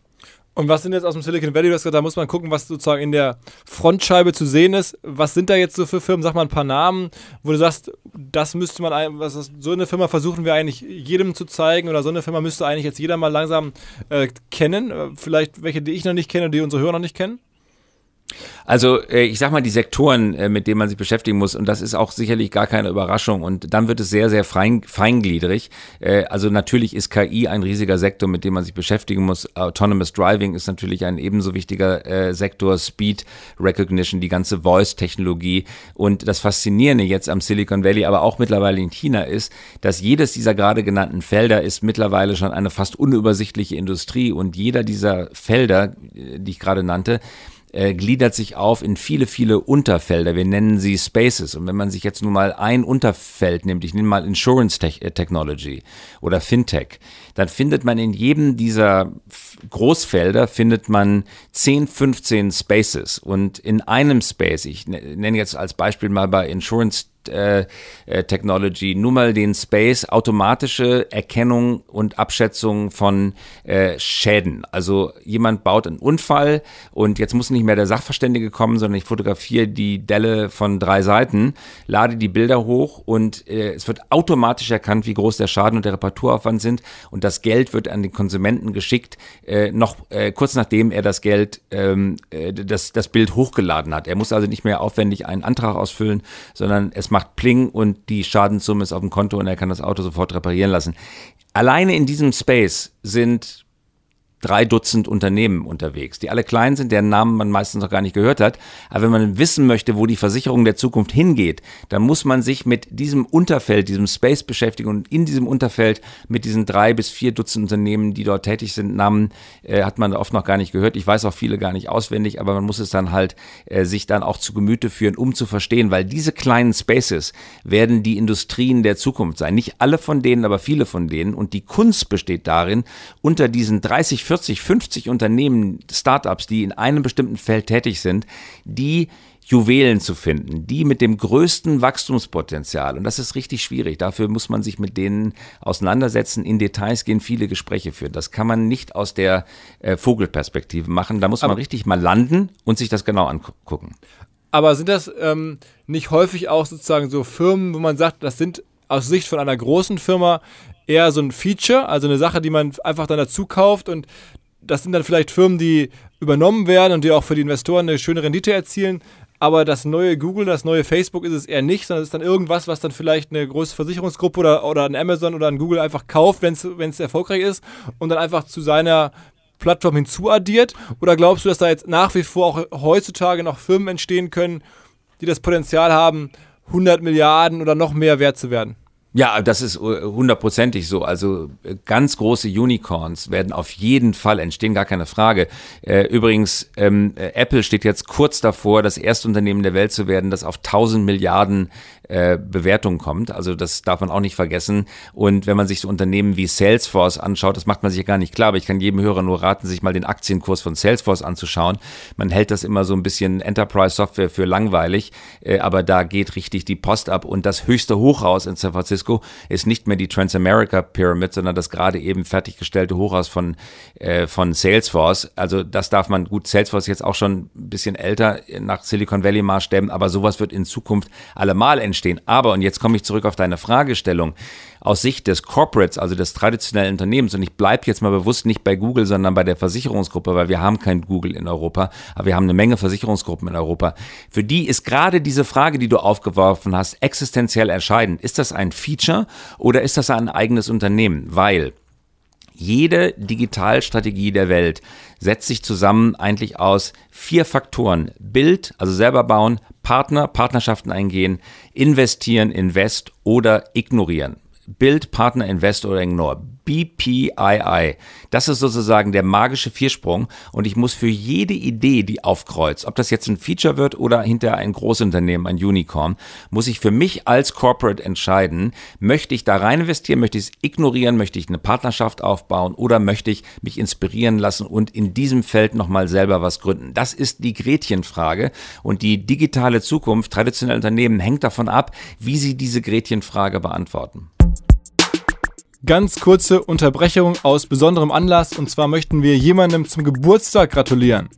Und was sind jetzt aus dem Silicon Valley? Gesagt, da muss man gucken, was sozusagen in der Frontscheibe zu sehen ist. Was sind da jetzt so für Firmen? Sag mal ein paar Namen, wo du sagst, das müsste man, was ist, so eine Firma versuchen wir eigentlich jedem zu zeigen oder so eine Firma müsste eigentlich jetzt jeder mal langsam äh, kennen. Äh, Vielleicht welche, die ich noch nicht kenne die unsere Hörer noch nicht kennen. Also äh, ich sag mal, die Sektoren, äh, mit denen man sich beschäftigen muss, und das ist auch sicherlich gar keine Überraschung, und dann wird es sehr, sehr fein, feingliedrig. Äh, also natürlich ist KI ein riesiger Sektor, mit dem man sich beschäftigen muss. Autonomous Driving ist natürlich ein ebenso wichtiger Sektor, Speed Recognition, die ganze Voice-Technologie. Und das Faszinierende jetzt am Silicon Valley, aber auch mittlerweile in China ist, dass jedes dieser gerade genannten Felder ist mittlerweile schon eine fast unübersichtliche Industrie und jeder dieser Felder, die ich gerade nannte, äh, gliedert sich auf in viele, viele Unterfelder. Wir nennen sie Spaces. Und wenn man sich jetzt nun mal ein Unterfeld nimmt, ich nehme mal Insurance äh, Technology oder Fintech, dann findet man in jedem dieser Großfelder findet man 10, 15 Spaces. Und in einem Space, ich ne-, nenne jetzt als Beispiel mal bei Insurance äh, äh, Technology nur mal den Space automatische Erkennung und Abschätzung von äh, Schäden. Also jemand baut einen Unfall und jetzt muss nicht mehr der Sachverständige kommen, sondern ich fotografiere die Delle von drei Seiten, lade die Bilder hoch und es wird automatisch erkannt, wie groß der Schaden und der Reparaturaufwand sind und das Geld wird an den Konsumenten geschickt, noch kurz nachdem er das Geld, ähm, äh, das, das Bild hochgeladen hat. Er muss also nicht mehr aufwendig einen Antrag ausfüllen, sondern es macht Pling und die Schadenssumme ist auf dem Konto und er kann das Auto sofort reparieren lassen. Alleine in diesem Space sind drei Dutzend Unternehmen unterwegs, die alle klein sind, deren Namen man meistens noch gar nicht gehört hat. Aber wenn man wissen möchte, wo die Versicherung der Zukunft hingeht, dann muss man sich mit diesem Unterfeld, diesem Space beschäftigen und in diesem Unterfeld mit diesen drei bis vier Dutzend Unternehmen, die dort tätig sind, Namen äh, hat man oft noch gar nicht gehört. Ich weiß auch viele gar nicht auswendig, aber man muss es dann halt äh, sich dann auch zu Gemüte führen, um zu verstehen, weil diese kleinen Spaces werden die Industrien der Zukunft sein. Nicht alle von denen, aber viele von denen. Und die Kunst besteht darin, unter diesen 30 40, 50 Unternehmen, Startups, die in einem bestimmten Feld tätig sind, die Juwelen zu finden, die mit dem größten Wachstumspotenzial. Und das ist richtig schwierig. Dafür muss man sich mit denen auseinandersetzen, in Details gehen, viele Gespräche führen. Das kann man nicht aus der äh, Vogelperspektive machen. Da muss man richtig mal landen und sich das genau angucken. Aber sind das ähm, nicht häufig auch sozusagen so Firmen, wo man sagt, das sind aus Sicht von einer großen Firma eher so ein Feature, also eine Sache, die man einfach dann dazu kauft und das sind dann vielleicht Firmen, die übernommen werden und die auch für die Investoren eine schöne Rendite erzielen. Aber das neue Google, das neue Facebook ist es eher nicht, sondern es ist dann irgendwas, was dann vielleicht eine große Versicherungsgruppe oder, oder ein Amazon oder ein Google einfach kauft, wenn es erfolgreich ist und dann einfach zu seiner Plattform hinzuaddiert? Oder glaubst du, dass da jetzt nach wie vor auch heutzutage noch Firmen entstehen können, die das Potenzial haben, 100 Milliarden oder noch mehr wert zu werden? Ja, das ist äh, hundertprozentig so. Also äh, ganz große Unicorns werden auf jeden Fall entstehen, gar keine Frage. Äh, übrigens, ähm, Apple steht jetzt kurz davor, das erste Unternehmen der Welt zu werden, das auf 1000 Milliarden äh, Bewertung kommt. Also das darf man auch nicht vergessen. Und wenn man sich so Unternehmen wie Salesforce anschaut, das macht man sich ja gar nicht klar, aber ich kann jedem Hörer nur raten, sich mal den Aktienkurs von Salesforce anzuschauen. Man hält das immer so ein bisschen Enterprise Software für langweilig, äh, aber da geht richtig die Post ab. Und das höchste Hochhaus in San Francisco ist nicht mehr die Transamerica Pyramid, sondern das gerade eben fertiggestellte Hochhaus von, äh, von Salesforce. Also das darf man gut, Salesforce jetzt auch schon ein bisschen älter nach Silicon Valley Maßstäben, aber sowas wird in Zukunft allemal entstehen entstehen. Aber, und jetzt komme ich zurück auf deine Fragestellung, aus Sicht des Corporates, also des traditionellen Unternehmens, und ich bleibe jetzt mal bewusst nicht bei Google, sondern bei der Versicherungsgruppe, weil wir haben kein Google in Europa, aber wir haben eine Menge Versicherungsgruppen in Europa. Für die ist gerade diese Frage, die du aufgeworfen hast, existenziell entscheidend. Ist das ein Feature oder ist das ein eigenes Unternehmen? Weil jede Digitalstrategie der Welt setzt sich zusammen eigentlich aus vier Faktoren. Bild, also selber bauen, Partner, Partnerschaften eingehen, investieren, invest oder ignorieren. Build, Partner, Invest oder Ignore. BPII. Das ist sozusagen der magische Viersprung und ich muss für jede Idee, die aufkreuzt, ob das jetzt ein Feature wird oder hinter ein Großunternehmen, ein Unicorn, muss ich für mich als Corporate entscheiden, möchte ich da rein investieren, möchte ich es ignorieren, möchte ich eine Partnerschaft aufbauen oder möchte ich mich inspirieren lassen und in diesem Feld nochmal selber was gründen. Das ist die Gretchenfrage und die digitale Zukunft traditioneller Unternehmen hängt davon ab, wie sie diese Gretchenfrage beantworten. Ganz kurze Unterbrechung aus besonderem Anlass und zwar möchten wir jemandem zum Geburtstag gratulieren.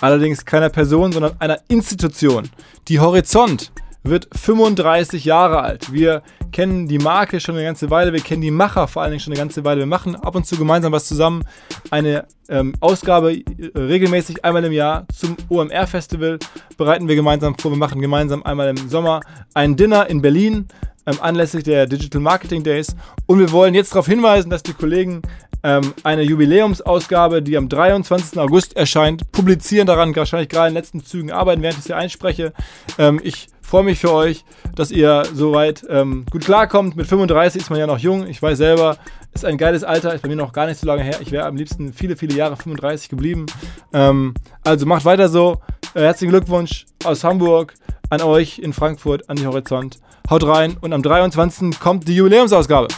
Allerdings keiner Person, sondern einer Institution. Die Horizont wird 35 Jahre alt. Wir kennen die Marke schon eine ganze Weile, wir kennen die Macher vor allen Dingen schon eine ganze Weile. Wir machen ab und zu gemeinsam was zusammen. Eine ähm, Ausgabe äh, regelmäßig einmal im Jahr zum OMR-Festival bereiten wir gemeinsam vor. Wir machen gemeinsam einmal im Sommer ein Dinner in Berlin ähm, anlässlich der Digital Marketing Days. Und wir wollen jetzt darauf hinweisen, dass die Kollegen ähm, eine Jubiläumsausgabe, die am 23. August erscheint, publizieren daran, wahrscheinlich gerade in den letzten Zügen arbeiten, während ich sie einspreche. Ähm, ich freue mich für euch, dass ihr soweit ähm, gut klarkommt. Mit 35 ist man ja noch jung. Ich weiß selber, ist ein geiles Alter, ist bei mir noch gar nicht so lange her. Ich wäre am liebsten viele, viele Jahre 35 geblieben. Ähm, also macht weiter so. Äh, herzlichen Glückwunsch aus Hamburg an euch in Frankfurt, an die Horizont. Haut rein und am 23. kommt die Jubiläumsausgabe.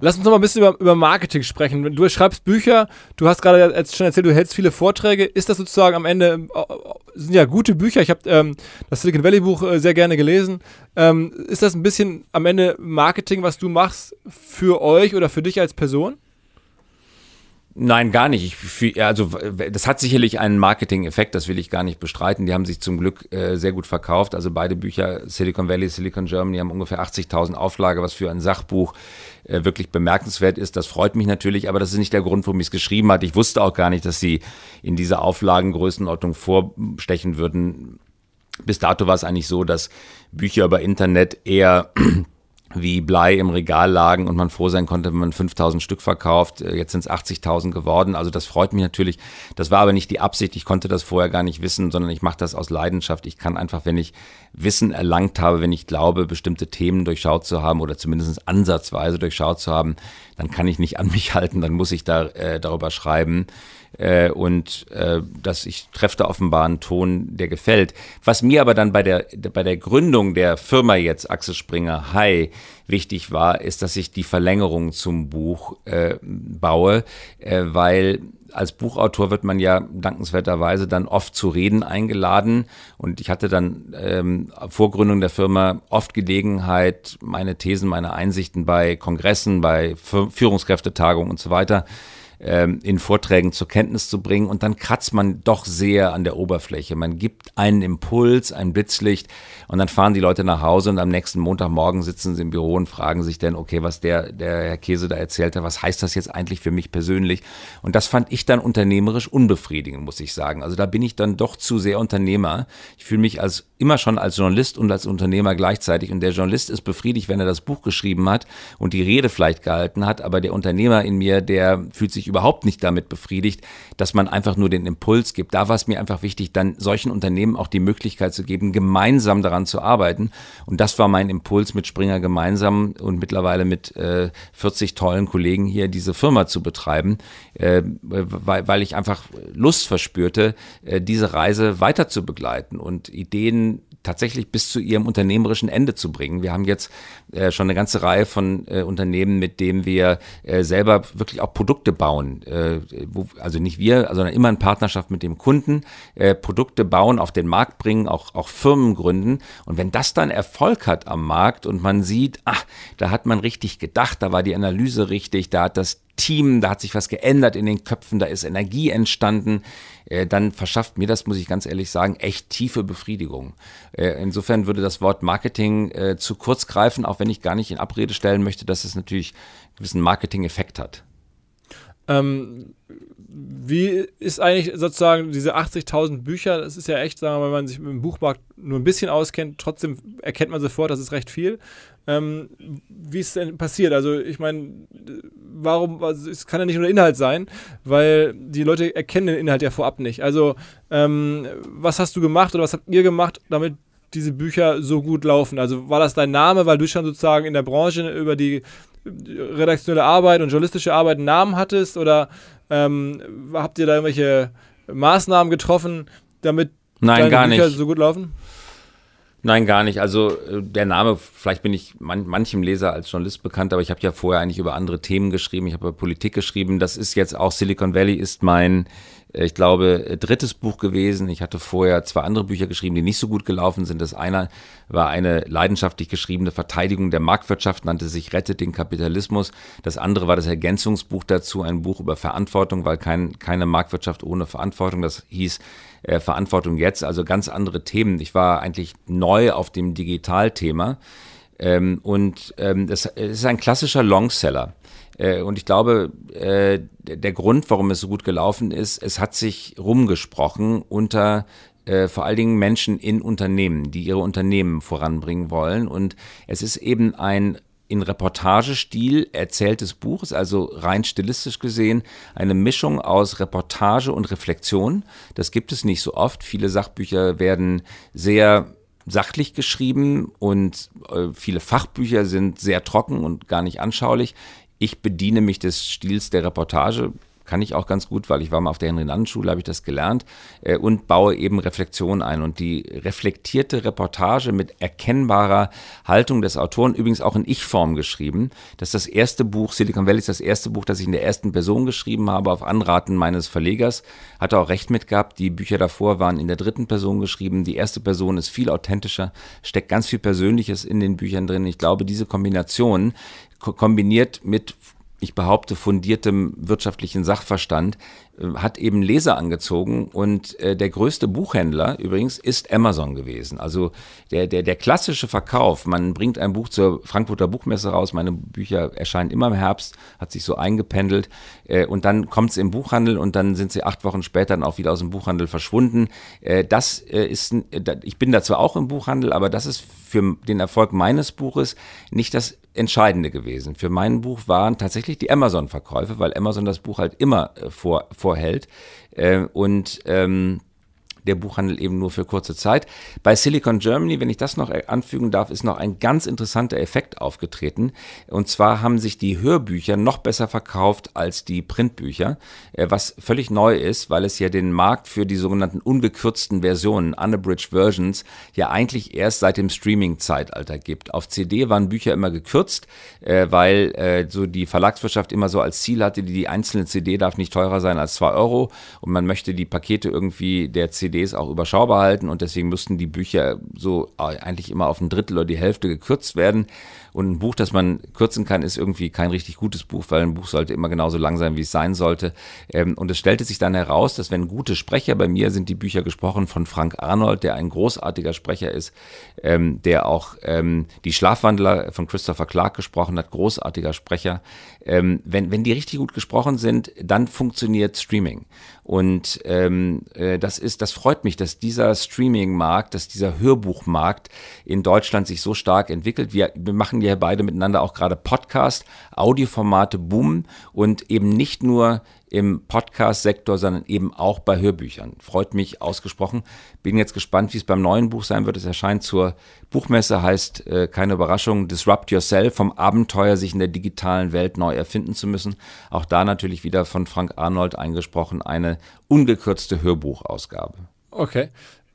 Lass uns noch mal ein bisschen über, über Marketing sprechen. Du schreibst Bücher, du hast gerade schon erzählt, du hältst viele Vorträge. Ist das sozusagen am Ende, äh, sind ja gute Bücher, ich habe ähm, das Silicon Valley Buch äh, sehr gerne gelesen. Ähm, ist das ein bisschen am Ende Marketing, was du machst für euch oder für dich als Person? Nein, gar nicht. Ich, also das hat sicherlich einen Marketing-Effekt, das will ich gar nicht bestreiten. Die haben sich zum Glück äh, sehr gut verkauft. Also beide Bücher, Silicon Valley, Silicon Germany, haben ungefähr 80.000 Auflage, was für ein Sachbuch äh, wirklich bemerkenswert ist. Das freut mich natürlich, aber das ist nicht der Grund, warum ich es geschrieben hatte. Ich wusste auch gar nicht, dass sie in dieser Auflagengrößenordnung vorstechen würden. Bis dato war es eigentlich so, dass Bücher über Internet eher wie Blei im Regal lagen und man froh sein konnte, wenn man 5000 Stück verkauft. Äh, jetzt sind es 80.000 geworden. Also das freut mich natürlich. Das war aber nicht die Absicht. Ich konnte das vorher gar nicht wissen, sondern ich mache das aus Leidenschaft. Ich kann einfach, wenn ich Wissen erlangt habe, wenn ich glaube, bestimmte Themen durchschaut zu haben oder zumindest ansatzweise durchschaut zu haben, dann kann ich nicht an mich halten, dann muss ich da äh, darüber schreiben. Äh, und äh, dass ich treffe da offenbar einen Ton, der gefällt. Was mir aber dann bei der, bei der Gründung der Firma jetzt, Axel Springer High, wichtig war, ist, dass ich die Verlängerung zum Buch äh, baue, äh, weil als Buchautor wird man ja dankenswerterweise dann oft zu Reden eingeladen. Und ich hatte dann ähm, vor Gründung der Firma oft Gelegenheit, meine Thesen, meine Einsichten bei Kongressen, bei Führungskräftetagungen und so weiter ähm, in Vorträgen zur Kenntnis zu bringen. Und dann kratzt man doch sehr an der Oberfläche. Man gibt einen Impuls, ein Blitzlicht und dann fahren die Leute nach Hause und am nächsten Montagmorgen sitzen sie im Büro und fragen sich dann, okay, was der, der Herr Käse da erzählt hat, was heißt das jetzt eigentlich für mich persönlich? Und das fand ich dann unternehmerisch unbefriedigend, muss ich sagen. Also da bin ich dann doch zu sehr Unternehmer. Ich fühle mich als immer schon als Journalist und als Unternehmer gleichzeitig. Und der Journalist ist befriedigt, wenn er das Buch geschrieben hat und die Rede vielleicht gehalten hat. Aber der Unternehmer in mir, der fühlt sich überhaupt nicht damit befriedigt, dass man einfach nur den Impuls gibt. Da war es mir einfach wichtig, dann solchen Unternehmen auch die Möglichkeit zu geben, gemeinsam daran zu arbeiten. Und das war mein Impuls mit Springer gemeinsam und mittlerweile mit äh, 40 tollen Kollegen hier diese Firma zu betreiben, äh, weil, weil ich einfach Lust verspürte, äh, diese Reise weiter zu begleiten und Ideen tatsächlich bis zu ihrem unternehmerischen Ende zu bringen. Wir haben jetzt äh, schon eine ganze Reihe von äh, Unternehmen, mit denen wir äh, selber wirklich auch Produkte bauen. Äh, wo, also nicht wir, sondern immer in Partnerschaft mit dem Kunden, äh, Produkte bauen, auf den Markt bringen, auch, auch Firmen gründen. Und wenn das dann Erfolg hat am Markt und man sieht, ach, da hat man richtig gedacht, da war die Analyse richtig, da hat das Team, da hat sich was geändert in den Köpfen, da ist Energie entstanden, äh, dann verschafft mir das, muss ich ganz ehrlich sagen, echt tiefe Befriedigung. Äh, insofern würde das Wort Marketing äh, zu kurz greifen, auch wenn ich gar nicht in Abrede stellen möchte, dass es natürlich einen gewissen Marketing-Effekt hat. Ähm, wie ist eigentlich sozusagen diese 80.000 Bücher, das ist ja echt, sagen wir mal, wenn man sich mit dem Buchmarkt nur ein bisschen auskennt, trotzdem erkennt man sofort, das ist recht viel. Ähm, wie ist es denn passiert? Also ich meine, warum, also es kann ja nicht nur der Inhalt sein, weil die Leute erkennen den Inhalt ja vorab nicht. Also ähm, was hast du gemacht oder was habt ihr gemacht, damit diese Bücher so gut laufen? Also war das dein Name, weil du schon sozusagen in der Branche über die redaktionelle Arbeit und journalistische Arbeit einen Namen hattest oder ähm, habt ihr da irgendwelche Maßnahmen getroffen, damit Nein, deine Bücher nicht. so gut laufen? Nein, gar nicht. Also äh, der Name, vielleicht bin ich man, manchem Leser als Journalist bekannt, aber ich habe ja vorher eigentlich über andere Themen geschrieben. Ich habe über Politik geschrieben. Das ist jetzt auch Silicon Valley ist mein äh, ich glaube, äh, drittes Buch gewesen. Ich hatte vorher zwei andere Bücher geschrieben, die nicht so gut gelaufen sind. Das eine war eine leidenschaftlich geschriebene Verteidigung der Marktwirtschaft, nannte sich Rettet den Kapitalismus. Das andere war das Ergänzungsbuch dazu, ein Buch über Verantwortung, weil kein, keine Marktwirtschaft ohne Verantwortung. Das hieß äh, Verantwortung jetzt, also ganz andere Themen. Ich war eigentlich neu auf dem Digitalthema Ähm, und ähm, ist ein klassischer Longseller. Äh, und ich glaube, äh, der Grund, warum es so gut gelaufen ist, es hat sich rumgesprochen unter äh, vor allen Dingen Menschen in Unternehmen, die ihre Unternehmen voranbringen wollen. Und es ist eben ein in Reportagestil erzähltes Buch, ist also rein stilistisch gesehen eine Mischung aus Reportage und Reflexion. Das gibt es nicht so oft. Viele Sachbücher werden sehr sachlich geschrieben und äh, viele Fachbücher sind sehr trocken und gar nicht anschaulich. Ich bediene mich des Stils der Reportage, kann ich auch ganz gut, weil ich war mal auf der Henry-Nannen-Schule, habe ich das gelernt äh, und baue eben Reflexion ein. Und die reflektierte Reportage mit erkennbarer Haltung des Autoren, übrigens auch in Ich-Form geschrieben. Das ist das erste Buch, Silicon Valley ist das erste Buch, das ich in der ersten Person geschrieben habe, auf Anraten meines Verlegers. Hatte auch recht mit gehabt. Die Bücher davor waren in der dritten Person geschrieben. Die erste Person ist viel authentischer, steckt ganz viel Persönliches in den Büchern drin. Ich glaube, diese Kombination kombiniert mit ich behaupte, fundiertem wirtschaftlichen Sachverstand hat eben Leser angezogen und äh, der größte Buchhändler übrigens ist Amazon gewesen. Also der, der, der klassische Verkauf, man bringt ein Buch zur Frankfurter Buchmesse raus, meine Bücher erscheinen immer im Herbst, hat sich so eingependelt äh, und dann kommt es im Buchhandel und dann sind sie acht Wochen später dann auch wieder aus dem Buchhandel verschwunden. Äh, das äh, ist, ich bin da zwar auch im Buchhandel, aber das ist für den Erfolg meines Buches nicht das Entscheidende gewesen. Für mein Buch waren tatsächlich die Amazon-Verkäufe, weil Amazon das Buch halt immer äh, vor, vorhält. Äh, und ähm, der Buchhandel eben nur für kurze Zeit. Bei Silicon Germany, wenn ich das noch anfügen darf, ist noch ein ganz interessanter Effekt aufgetreten. Und zwar haben sich die Hörbücher noch besser verkauft als die Printbücher, äh, was völlig neu ist, weil es ja den Markt für die sogenannten ungekürzten Versionen, unabridged Versions, ja eigentlich erst seit dem Streaming-Zeitalter gibt. Auf CD waren Bücher immer gekürzt, äh, weil äh, so die Verlagswirtschaft immer so als Ziel hatte, die einzelne CD darf nicht teurer sein als zwei Euro und man möchte die Pakete irgendwie der CD CDs auch überschaubar halten und deswegen mussten die Bücher so eigentlich immer auf ein Drittel oder die Hälfte gekürzt werden. Und ein Buch, das man kürzen kann, ist irgendwie kein richtig gutes Buch, weil ein Buch sollte immer genauso lang sein, wie es sein sollte. Ähm, und es stellte sich dann heraus, dass wenn gute Sprecher, bei mir sind die Bücher gesprochen von Frank Arnold, der ein großartiger Sprecher ist, ähm, der auch ähm, die Schlafwandler von Christopher Clark gesprochen hat, großartiger Sprecher. Wenn, wenn die richtig gut gesprochen sind, dann funktioniert Streaming. Und ähm, äh, das ist, das freut mich, dass dieser Streaming-Markt, dass dieser Hörbuchmarkt in Deutschland sich so stark entwickelt. Wir, wir machen ja beide miteinander auch gerade Podcast, Audioformate boomen und eben nicht nur im Podcast-Sektor, sondern eben auch bei Hörbüchern. Freut mich ausgesprochen. Bin jetzt gespannt, wie es beim neuen Buch sein wird. Es erscheint zur Buchmesse, heißt äh, keine Überraschung, Disrupt Yourself, vom Abenteuer, sich in der digitalen Welt neu erfinden zu müssen. Auch da natürlich wieder von Frank Arnold eingesprochen, eine ungekürzte Hörbuchausgabe. Okay.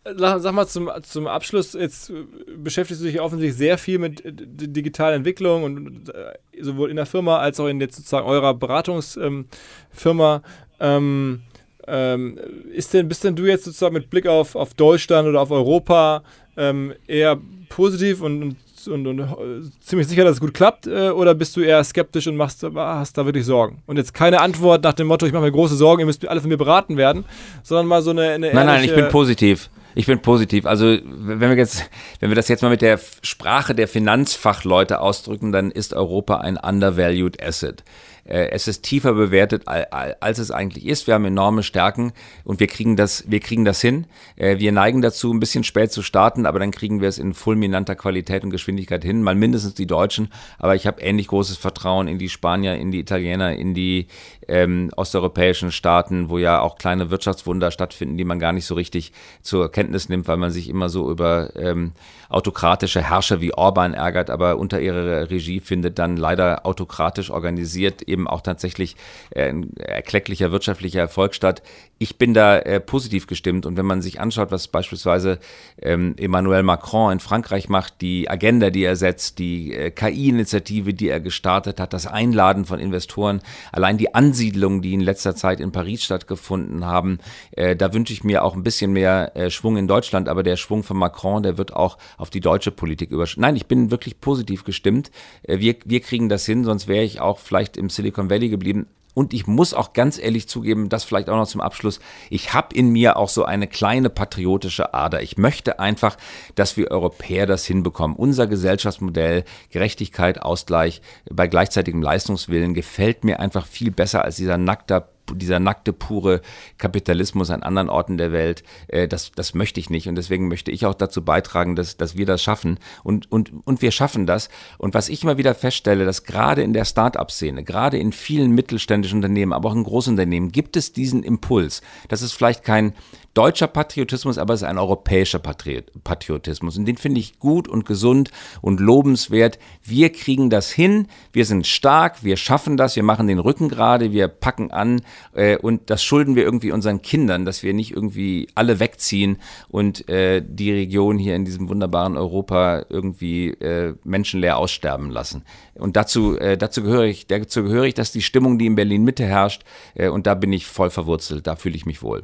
Sag mal zum, zum Abschluss, jetzt beschäftigst du dich offensichtlich sehr viel mit digitaler Entwicklung und äh, sowohl in der Firma als auch in jetzt sozusagen eurer Beratungsfirma. Ähm, ähm, ist denn, bist denn du jetzt sozusagen mit Blick auf, auf Deutschland oder auf Europa ähm, eher positiv und, und, und, und, äh, ziemlich sicher, dass es gut klappt? Äh, oder bist du eher skeptisch und machst, hast da wirklich Sorgen? Und jetzt keine Antwort nach dem Motto, ich mache mir große Sorgen, ihr müsst alle von mir beraten werden, sondern mal so eine. eine nein, nein, ich bin positiv. Ich bin positiv. Also wenn wir jetzt, wenn wir das jetzt mal mit der Sprache der Finanzfachleute ausdrücken, dann ist Europa ein undervalued asset. Äh, es ist tiefer bewertet, als es eigentlich ist. Wir haben enorme Stärken und wir kriegen das, wir kriegen das hin. Äh, wir neigen dazu, ein bisschen spät zu starten, aber dann kriegen wir es in fulminanter Qualität und Geschwindigkeit hin. Mal mindestens die Deutschen, aber ich habe ähnlich großes Vertrauen in die Spanier, in die Italiener, in die ähm, osteuropäischen Staaten, wo ja auch kleine Wirtschaftswunder stattfinden, die man gar nicht so richtig zur Kenntnis nimmt, weil man sich immer so über ähm, autokratische Herrscher wie Orban ärgert, aber unter ihrer Regie findet dann leider autokratisch organisiert eben auch tatsächlich äh, ein erklecklicher wirtschaftlicher Erfolg statt. Ich bin da äh, positiv gestimmt und wenn man sich anschaut, was beispielsweise ähm, Emmanuel Macron in Frankreich macht, die Agenda, die er setzt, die äh, KI-Initiative, die er gestartet hat, das Einladen von Investoren, allein die Ansiedlungen, die in letzter Zeit in Paris stattgefunden haben, äh, da wünsche ich mir auch ein bisschen mehr äh, Schwung in Deutschland, aber der Schwung von Macron, der wird auch auf die deutsche Politik überschreiten. Nein, ich bin wirklich positiv gestimmt. Äh, wir, wir kriegen das hin, sonst wäre ich auch vielleicht im Silicon Valley geblieben und ich muss auch ganz ehrlich zugeben, das vielleicht auch noch zum Abschluss, ich habe in mir auch so eine kleine patriotische Ader. Ich möchte einfach, dass wir Europäer das hinbekommen. Unser Gesellschaftsmodell, Gerechtigkeit, Ausgleich bei gleichzeitigem Leistungswillen gefällt mir einfach viel besser als dieser nackter dieser nackte, pure Kapitalismus an anderen Orten der Welt, äh, das, das möchte ich nicht. Und deswegen möchte ich auch dazu beitragen, dass, dass wir das schaffen. Und, und, und wir schaffen das. Und was ich immer wieder feststelle, dass gerade in der Start-up-Szene, gerade in vielen mittelständischen Unternehmen, aber auch in Großunternehmen, gibt es diesen Impuls. Das ist vielleicht kein deutscher Patriotismus, aber es ist ein europäischer Patriotismus. Und den finde ich gut und gesund und lobenswert. Wir kriegen das hin, wir sind stark, wir schaffen das, wir machen den Rücken gerade, wir packen an äh, und das schulden wir irgendwie unseren Kindern, dass wir nicht irgendwie alle wegziehen und äh, die Region hier in diesem wunderbaren Europa irgendwie äh, menschenleer aussterben lassen. Und dazu, äh, dazu gehöre ich, dazu gehöre ich, dass die Stimmung, die in Berlin Mitte herrscht, äh, und da bin ich voll verwurzelt, da fühle ich mich wohl.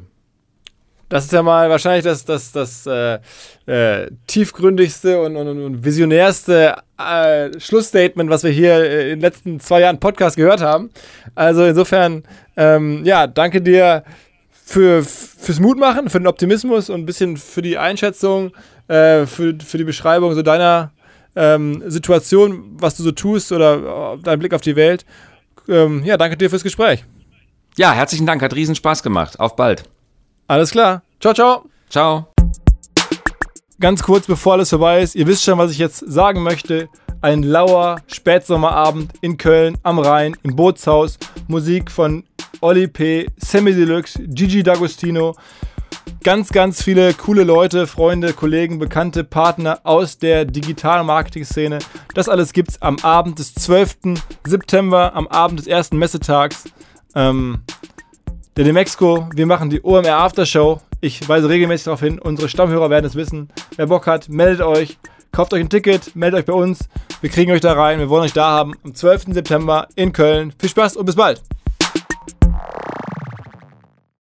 Das ist ja mal wahrscheinlich das, das, das äh, äh, tiefgründigste und, und, und visionärste äh, Schlussstatement, was wir hier äh, in den letzten zwei Jahren Podcast gehört haben. Also insofern, ähm, ja, danke dir für, fürs Mutmachen, für den Optimismus und ein bisschen für die Einschätzung, äh, für, für die Beschreibung so deiner ähm, Situation, was du so tust oder dein Blick auf die Welt. Ähm, ja, danke dir fürs Gespräch. Ja, herzlichen Dank, hat riesen Spaß gemacht. Auf bald. Alles klar. Ciao, ciao. Ciao. Ganz kurz, bevor alles vorbei ist, ihr wisst schon, was ich jetzt sagen möchte. Ein lauer Spätsommerabend in Köln am Rhein im Bootshaus. Musik von Oli P., Sammy Deluxe, Gigi D'Agostino. Ganz, ganz viele coole Leute, Freunde, Kollegen, Bekannte, Partner aus der Digital-Marketing-Szene. Das alles gibt's am Abend des 12. September, am Abend des ersten Messetags. Ähm, der Demexco, wir machen die OMR Aftershow. Ich weise regelmäßig darauf hin, unsere Stammhörer werden es wissen. Wer Bock hat, meldet euch, kauft euch ein Ticket, meldet euch bei uns. Wir kriegen euch da rein, wir wollen euch da haben am 12. September in Köln. Viel Spaß und bis bald!